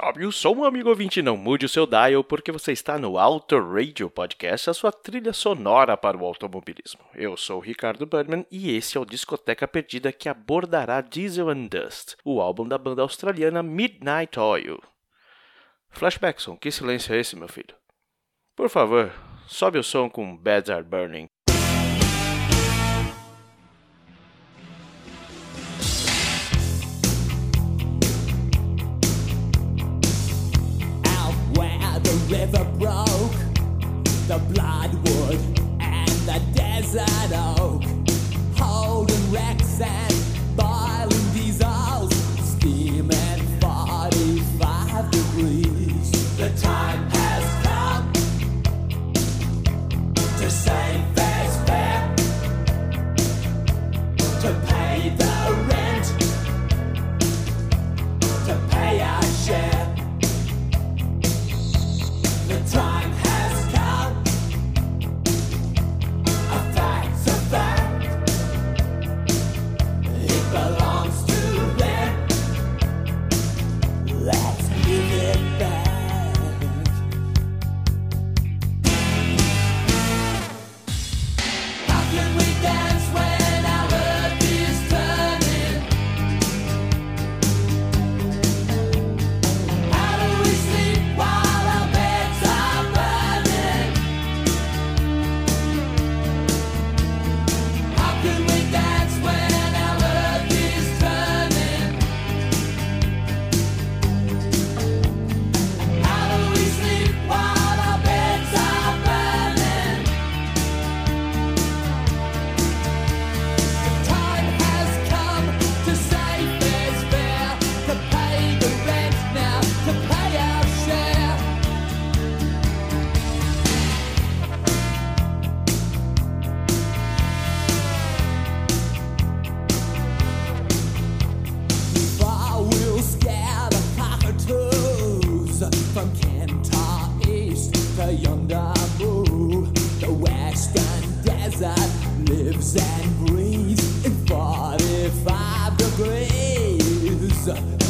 Sobe o som, amigo ouvinte, não mude o seu dial, porque você está no Auto Radio Podcast, a sua trilha sonora para o automobilismo. Eu sou o Ricardo Burnman e esse é o Discoteca Perdida que abordará Diesel and Dust, o álbum da banda australiana Midnight Oil. Flashbackson, que silêncio é esse, meu filho? Por favor, sobe o som com Beds Are Burning. River broke, the bloodwood and the desert oak, holding wrecks and and breathes in 45 degrees.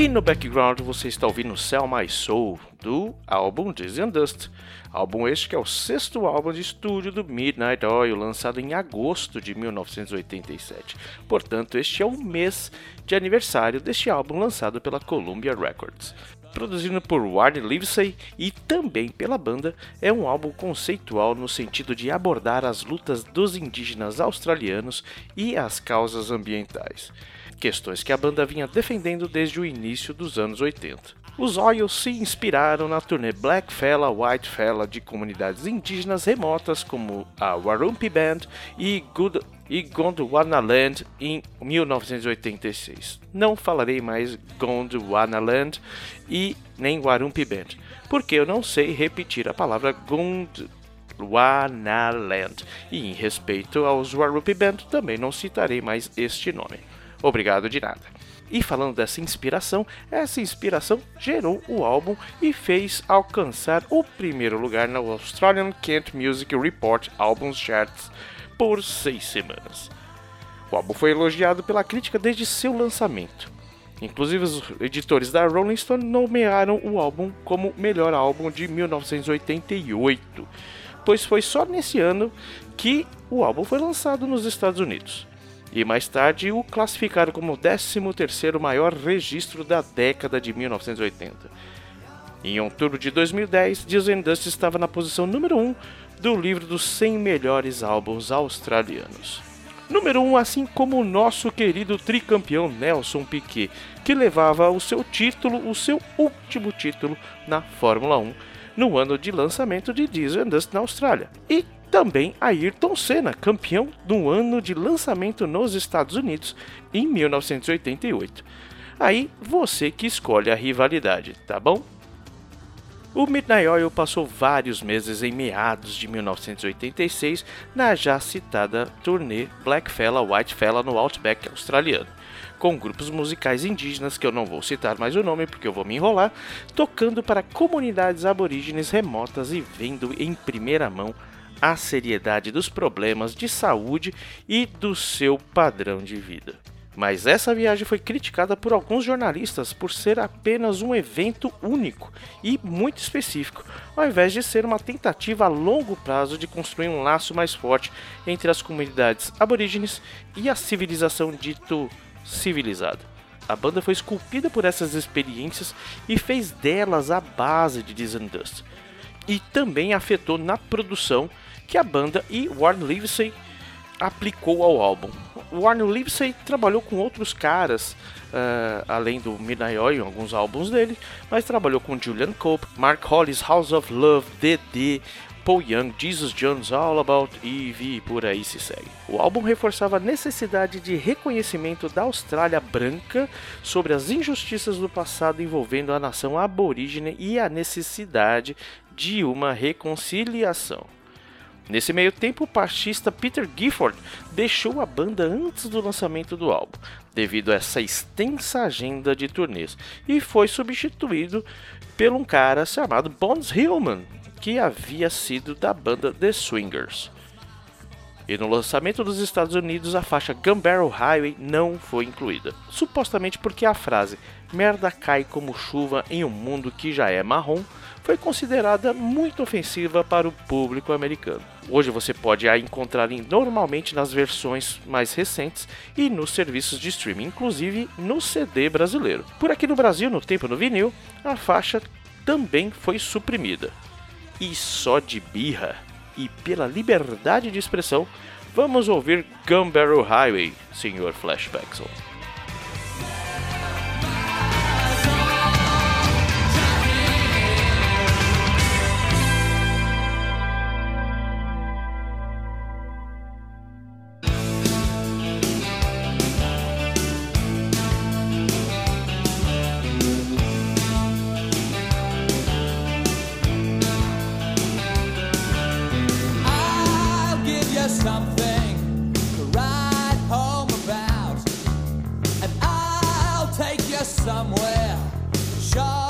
E no background você está ouvindo Sell My Soul, do álbum Dizzy and Dust. Álbum este que é o sexto álbum de estúdio do Midnight Oil, lançado em agosto de 1987. Portanto, este é o mês de aniversário deste álbum lançado pela Columbia Records. Produzido por Warren Livesey e também pela banda, é um álbum conceitual no sentido de abordar as lutas dos indígenas australianos e as causas ambientais questões que a banda vinha defendendo desde o início dos anos 80. Os Oils se inspiraram na turnê Black Fella, White Fella de comunidades indígenas remotas como a Warumpi Band e, Good, e Gondwanaland em 1986. Não falarei mais Gondwanaland e nem Warumpi Band, porque eu não sei repetir a palavra Gond Wanaland. E em respeito aos Warumpi Band, também não citarei mais este nome. Obrigado de nada. E falando dessa inspiração, essa inspiração gerou o álbum e fez alcançar o primeiro lugar na Australian Kent Music Report Albums Charts por seis semanas. O álbum foi elogiado pela crítica desde seu lançamento. Inclusive, os editores da Rolling Stone nomearam o álbum como melhor álbum de 1988, pois foi só nesse ano que o álbum foi lançado nos Estados Unidos e mais tarde o classificaram como o 13º maior registro da década de 1980. Em outubro de 2010, Dizzy Dust estava na posição número 1 do livro dos 100 melhores álbuns australianos. Número 1, assim como o nosso querido tricampeão Nelson Piquet, que levava o seu título, o seu último título na Fórmula 1, no ano de lançamento de Dizzy Dust na Austrália. E também Ayrton Senna, campeão do ano de lançamento nos Estados Unidos em 1988. Aí você que escolhe a rivalidade, tá bom? O Midnight Oil passou vários meses em meados de 1986 na já citada turnê Black Fella White Fella no Outback australiano, com grupos musicais indígenas que eu não vou citar mais o nome porque eu vou me enrolar, tocando para comunidades aborígenes remotas e vendo em primeira mão a seriedade dos problemas de saúde e do seu padrão de vida. Mas essa viagem foi criticada por alguns jornalistas por ser apenas um evento único e muito específico, ao invés de ser uma tentativa a longo prazo de construir um laço mais forte entre as comunidades aborígenes e a civilização dito civilizada. A banda foi esculpida por essas experiências e fez delas a base de Dizzy Dust. E também afetou na produção que a banda e Warren Livesey aplicou ao álbum. Warren Livesey trabalhou com outros caras, uh, além do Midnight Oil, em alguns álbuns dele, mas trabalhou com Julian Cope, Mark Hollis, House of Love, DD, Paul Young, Jesus Jones, All About Eve e por aí se segue. O álbum reforçava a necessidade de reconhecimento da Austrália branca sobre as injustiças do passado envolvendo a nação aborígene e a necessidade de uma reconciliação. Nesse meio tempo, o baixista Peter Gifford deixou a banda antes do lançamento do álbum, devido a essa extensa agenda de turnês, e foi substituído por um cara chamado Bones Hillman, que havia sido da banda The Swingers. E no lançamento dos Estados Unidos, a faixa Gun Barrel Highway não foi incluída, supostamente porque a frase merda cai como chuva em um mundo que já é marrom foi considerada muito ofensiva para o público americano. Hoje você pode a encontrar normalmente nas versões mais recentes e nos serviços de streaming, inclusive no CD brasileiro. Por aqui no Brasil, no tempo no vinil, a faixa também foi suprimida. E só de birra e pela liberdade de expressão, vamos ouvir Gun Barrel Highway, Sr. Flashbackson. Somewhere, show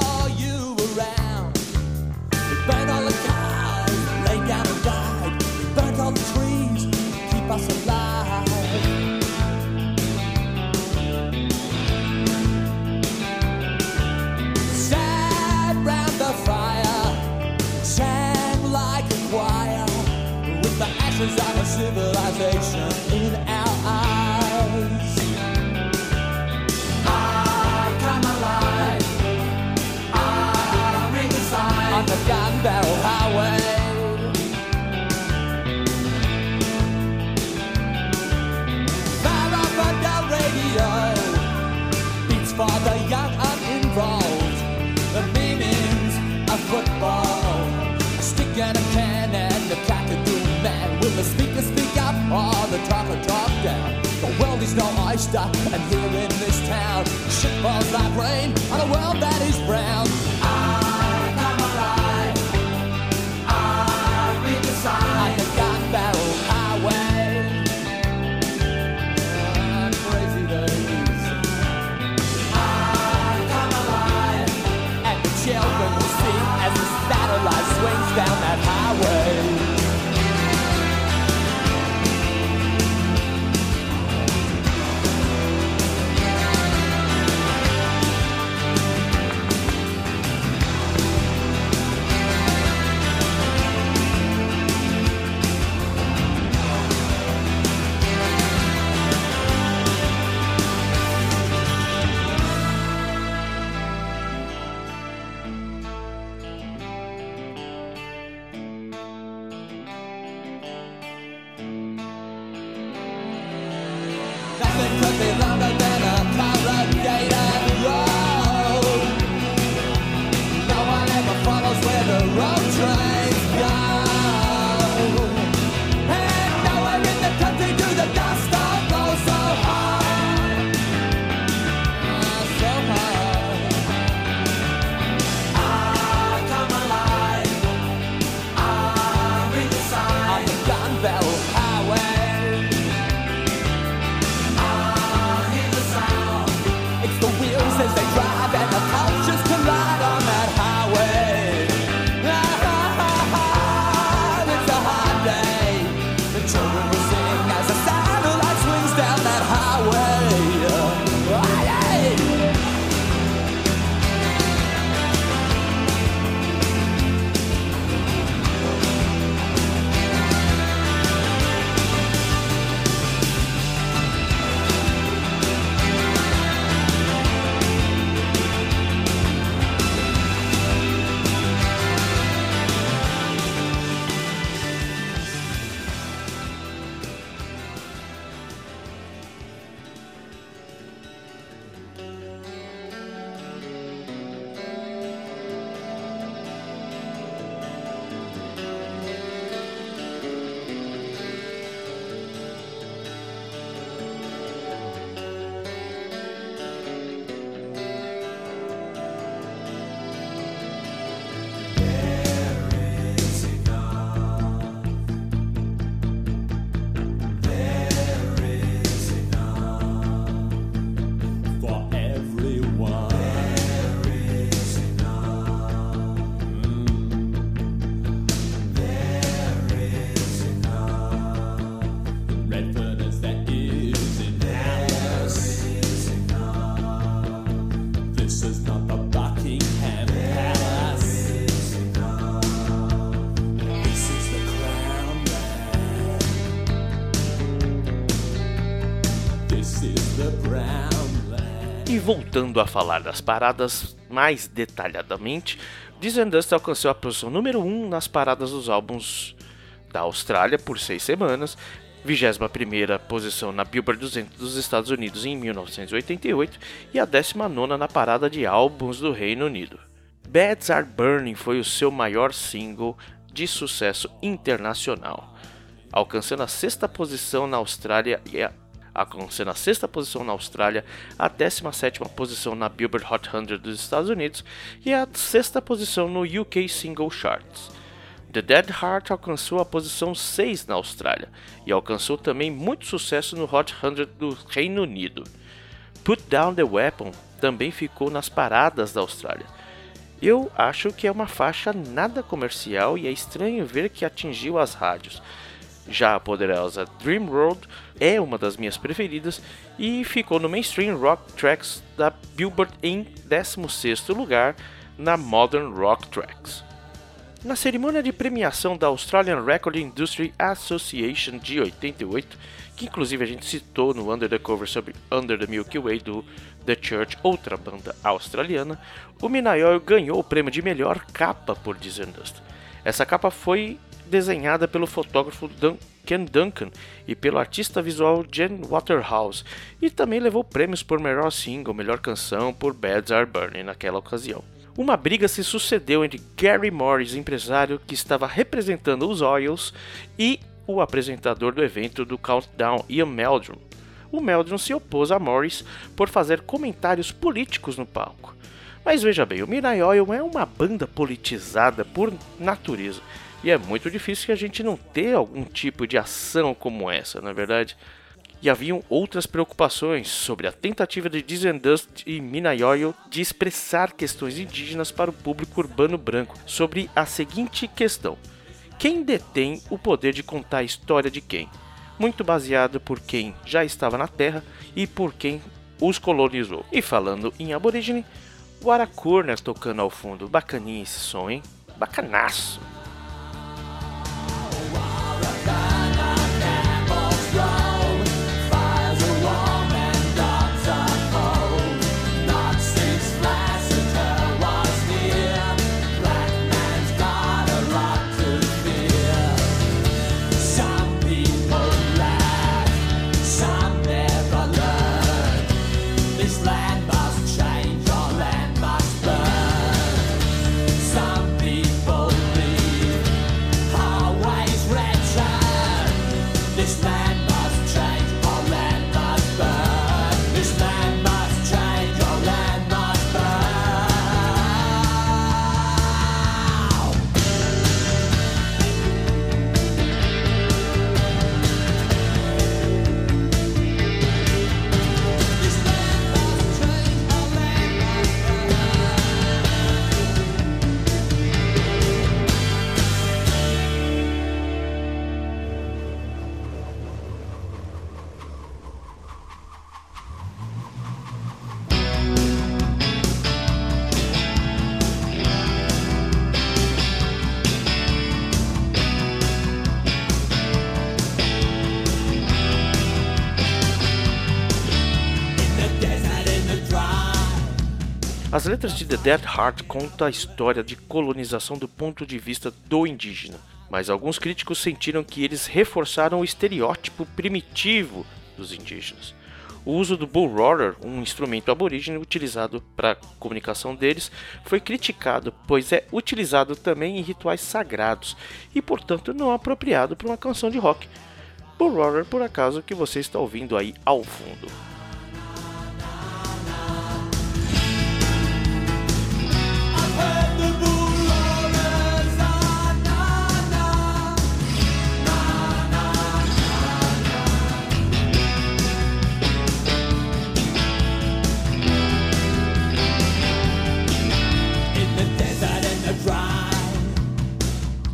Oh, the top of top down. The world is no oyster, and here in this town, shit falls like rain on a world that is brown. Ah. Voltando a falar das paradas mais detalhadamente, This Dust alcançou a posição número 1 nas paradas dos álbuns da Austrália por seis semanas, 21ª posição na Billboard 200 dos Estados Unidos em 1988 e a 19ª na parada de álbuns do Reino Unido. Beds Are Burning foi o seu maior single de sucesso internacional, alcançando a sexta posição na Austrália e a alcançando a sexta posição na Austrália, a 17ª posição na Billboard Hot 100 dos Estados Unidos e a sexta posição no UK Single Charts. The Dead Heart alcançou a posição 6 na Austrália e alcançou também muito sucesso no Hot 100 do Reino Unido. Put Down the Weapon também ficou nas paradas da Austrália. Eu acho que é uma faixa nada comercial e é estranho ver que atingiu as rádios. Já a poderosa Dream Road é uma das minhas preferidas e ficou no Mainstream Rock Tracks da Billboard em 16º lugar na Modern Rock Tracks. Na cerimônia de premiação da Australian Record Industry Association de 88, que inclusive a gente citou no Under the Cover sobre Under the Milky Way do The Church, outra banda australiana, o Minayoyo ganhou o prêmio de melhor capa por Dust. Essa capa foi desenhada pelo fotógrafo Dun Ken Duncan e pelo artista visual Jen Waterhouse, e também levou prêmios por melhor single, melhor canção por Beds Are Burning naquela ocasião. Uma briga se sucedeu entre Gary Morris, empresário que estava representando os Oils, e o apresentador do evento do Countdown, Ian Meldrum. o Meldrum se opôs a Morris por fazer comentários políticos no palco. Mas veja bem, o Midnight Oil é uma banda politizada por natureza. E é muito difícil que a gente não tenha algum tipo de ação como essa, na é verdade. E haviam outras preocupações sobre a tentativa de Dust e Minayoyo de expressar questões indígenas para o público urbano branco sobre a seguinte questão: quem detém o poder de contar a história de quem? Muito baseado por quem já estava na Terra e por quem os colonizou. E falando em aborígene, o Aracurnas tocando ao fundo. Bacaninha esse som, hein? Bacanaço! Letras de The Dead Heart contam a história de colonização do ponto de vista do indígena, mas alguns críticos sentiram que eles reforçaram o estereótipo primitivo dos indígenas. O uso do bull roarer, um instrumento aborígene utilizado para comunicação deles, foi criticado, pois é utilizado também em rituais sagrados e, portanto, não apropriado para uma canção de rock. Bull roarer, por acaso, que você está ouvindo aí ao fundo.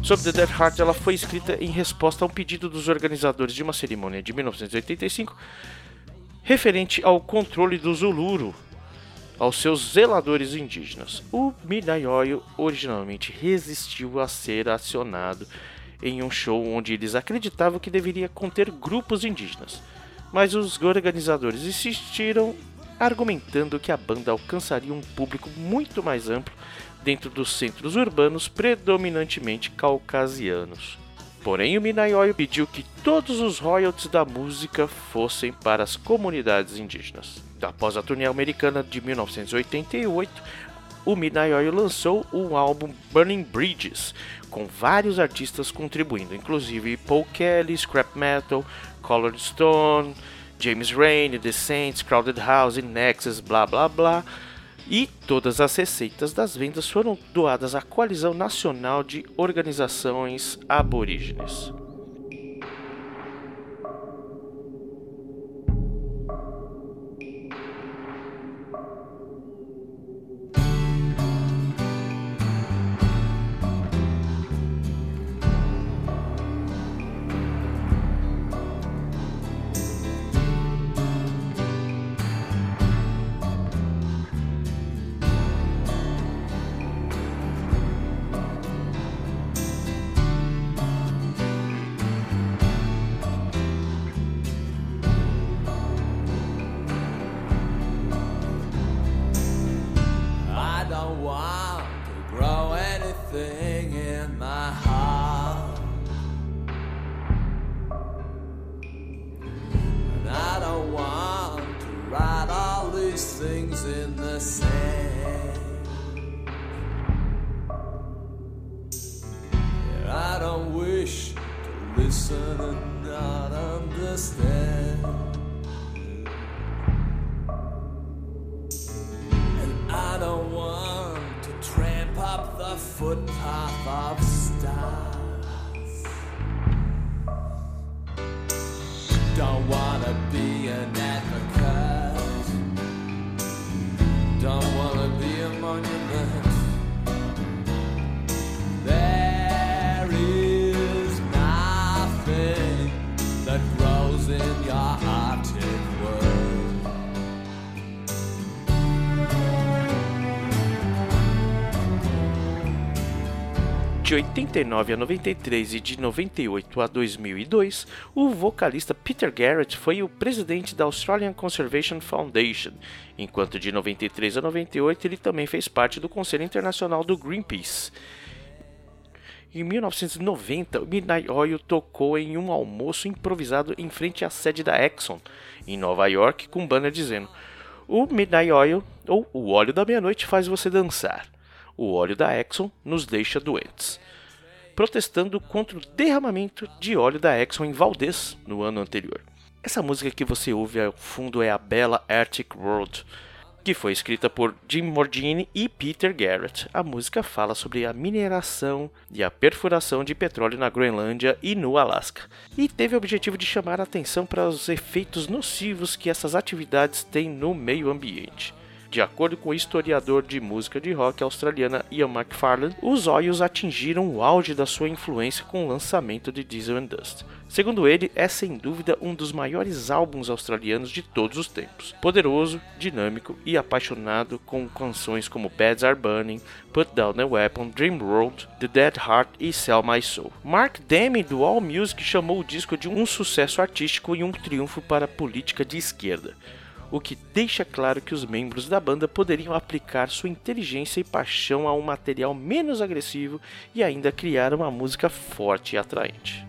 Sobre The Dead Heart, ela foi escrita em resposta a um pedido dos organizadores de uma cerimônia de 1985 referente ao controle do Zuluro aos seus zeladores indígenas. O Oil originalmente resistiu a ser acionado em um show onde eles acreditavam que deveria conter grupos indígenas, mas os organizadores insistiram argumentando que a banda alcançaria um público muito mais amplo dentro dos centros urbanos predominantemente caucasianos. Porém, o Minayoyo pediu que todos os royalties da música fossem para as comunidades indígenas. Após a turnê americana de 1988, o Minayoyo lançou o álbum Burning Bridges, com vários artistas contribuindo, inclusive Paul Kelly, Scrap Metal, Colored Stone, James Rain, The Saints, Crowded House, Nexus, blá blá blá, e todas as receitas das vendas foram doadas à Coalizão Nacional de Organizações Aborígenes. Things in the sand. I don't wish to listen and not understand. 89 a 93 e de 98 a 2002, o vocalista Peter Garrett foi o presidente da Australian Conservation Foundation, enquanto de 93 a 98 ele também fez parte do Conselho Internacional do Greenpeace. Em 1990, o Midnight Oil tocou em um almoço improvisado em frente à sede da Exxon, em Nova York, com um banner dizendo: O Midnight Oil, ou o óleo da meia-noite, faz você dançar. O óleo da Exxon nos deixa doentes. Protestando contra o derramamento de óleo da Exxon em Valdez no ano anterior. Essa música que você ouve ao fundo é a bela Arctic World, que foi escrita por Jim Mordini e Peter Garrett. A música fala sobre a mineração e a perfuração de petróleo na Groenlândia e no Alasca, e teve o objetivo de chamar a atenção para os efeitos nocivos que essas atividades têm no meio ambiente. De acordo com o historiador de música de rock australiana Ian McFarlane, os Oils atingiram o auge da sua influência com o lançamento de Diesel and Dust. Segundo ele, é sem dúvida um dos maiores álbuns australianos de todos os tempos. Poderoso, dinâmico e apaixonado com canções como Beds Are Burning, Put Down the Weapon, Dream World, The Dead Heart e Sell My Soul. Mark Demme do All Music chamou o disco de um sucesso artístico e um triunfo para a política de esquerda o que deixa claro que os membros da banda poderiam aplicar sua inteligência e paixão a um material menos agressivo e ainda criar uma música forte e atraente.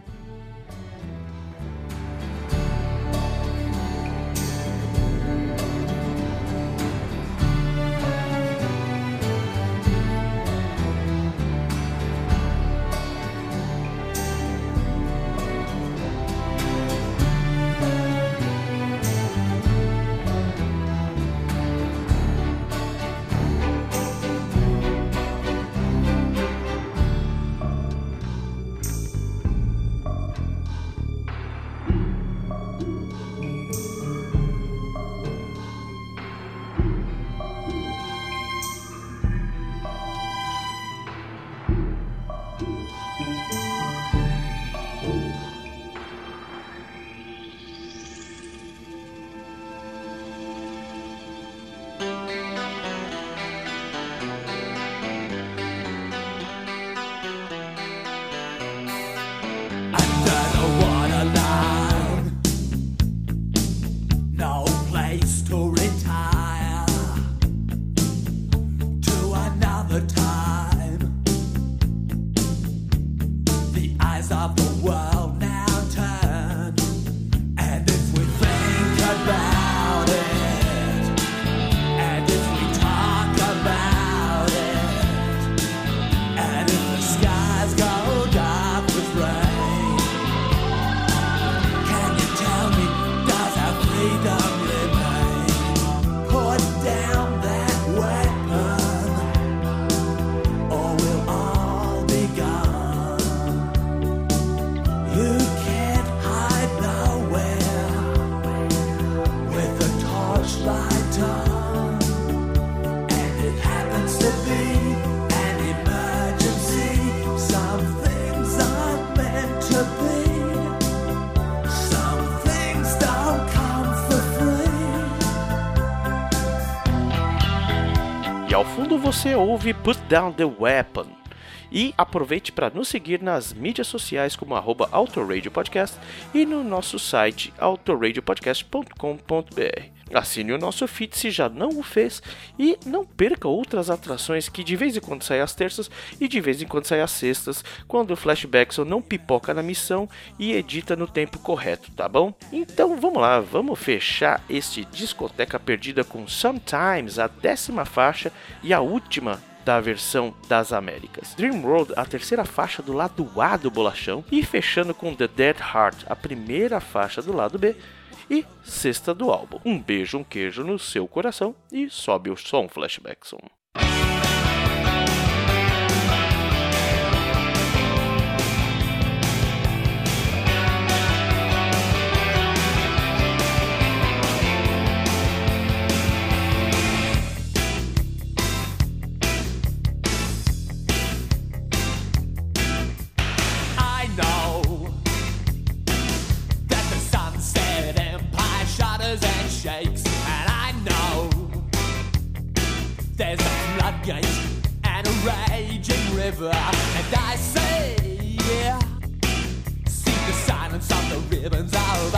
Você ouve Put Down the Weapon. E aproveite para nos seguir nas mídias sociais como arroba Autoradio Podcast e no nosso site autoradiopodcast.com.br. Assine o nosso feed se já não o fez e não perca outras atrações que de vez em quando saem às terças e de vez em quando saem às sextas, quando o Flashbackson não pipoca na missão e edita no tempo correto, tá bom? Então vamos lá, vamos fechar este Discoteca Perdida com Sometimes, a décima faixa e a última da versão das Américas. Dream World, a terceira faixa do lado A do bolachão, e fechando com The Dead Heart, a primeira faixa do lado B, e sexta do álbum. Um beijo, um queijo no seu coração e sobe o som, Flashbackson. river. And I say, yeah. See the silence on the ribbons of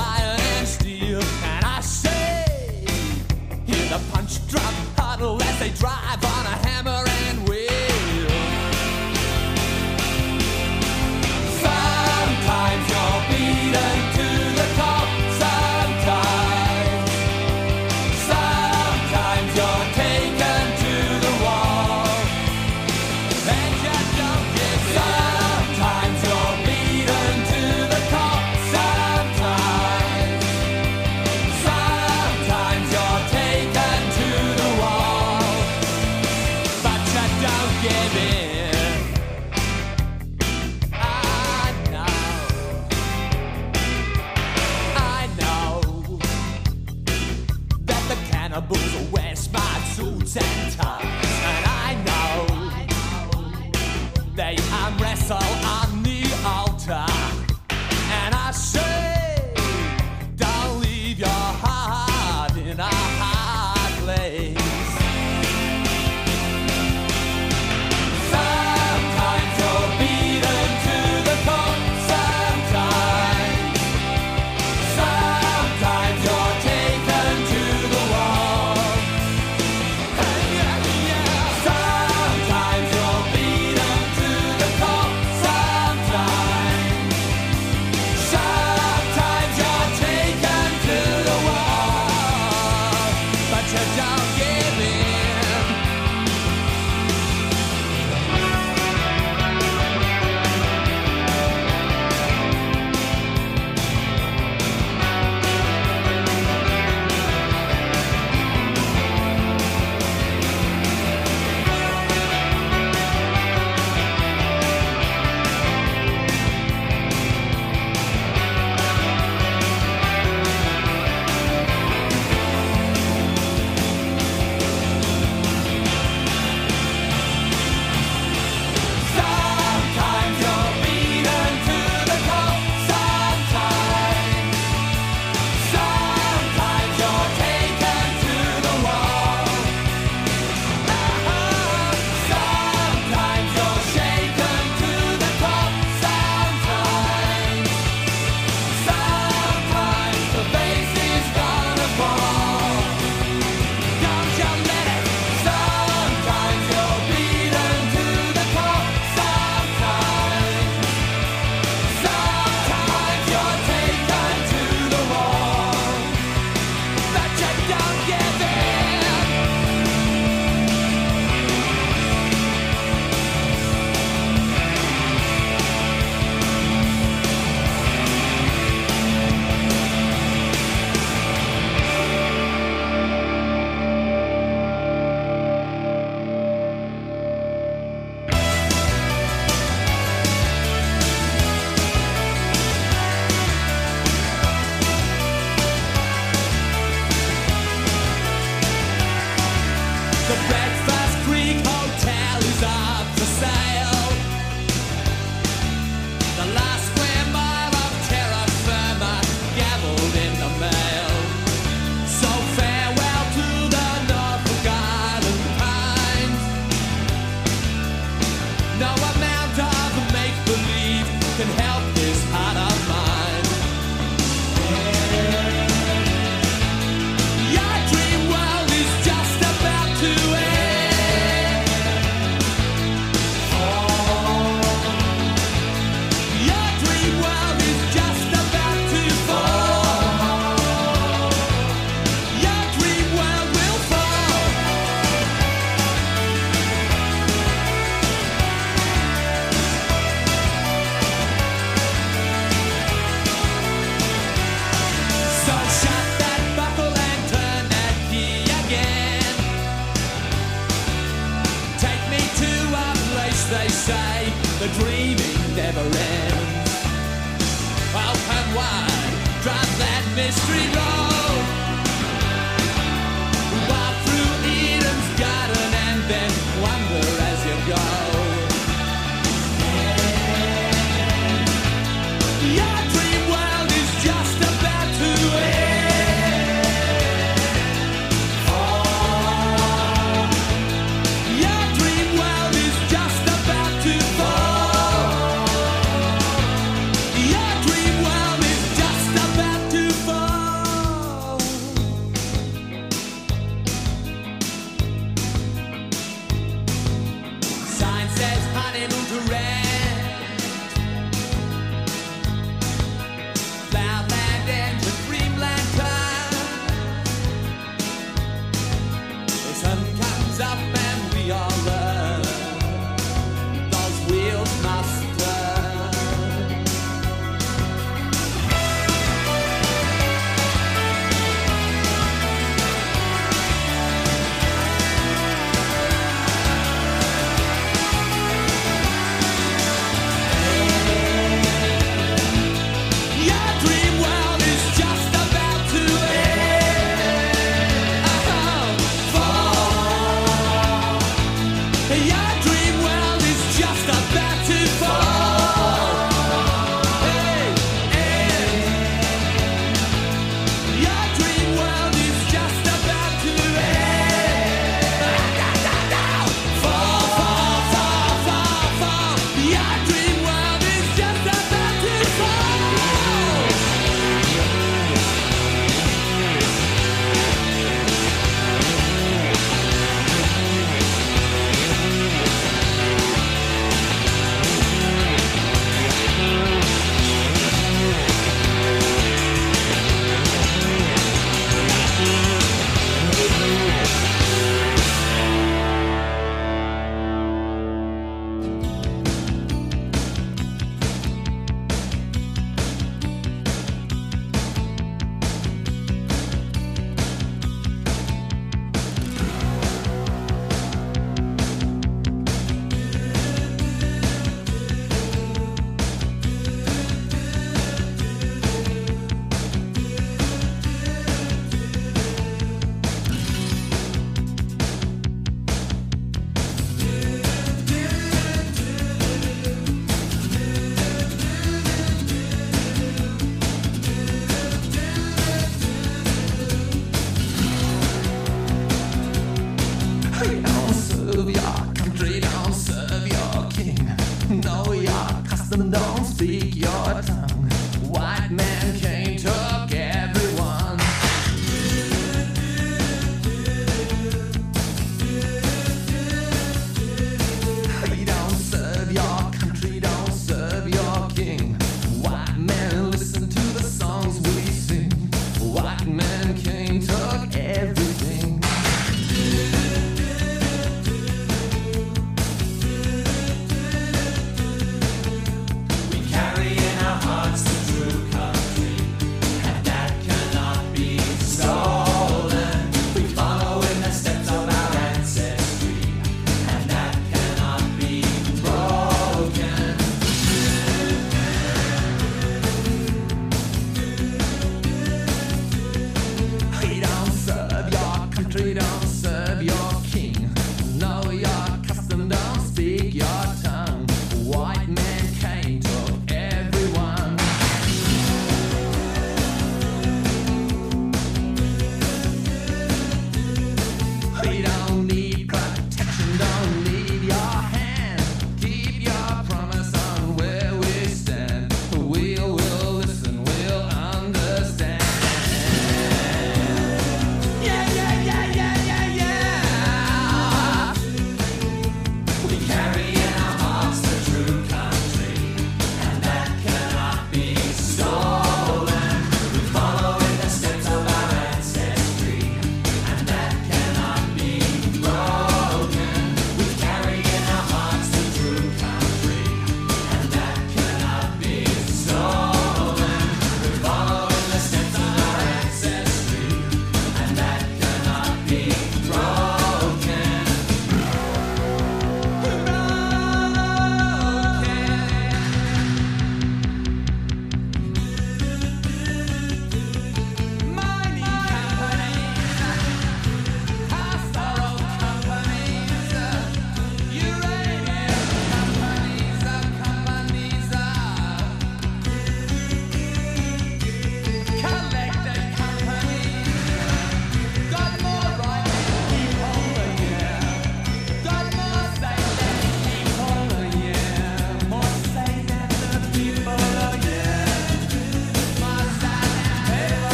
of your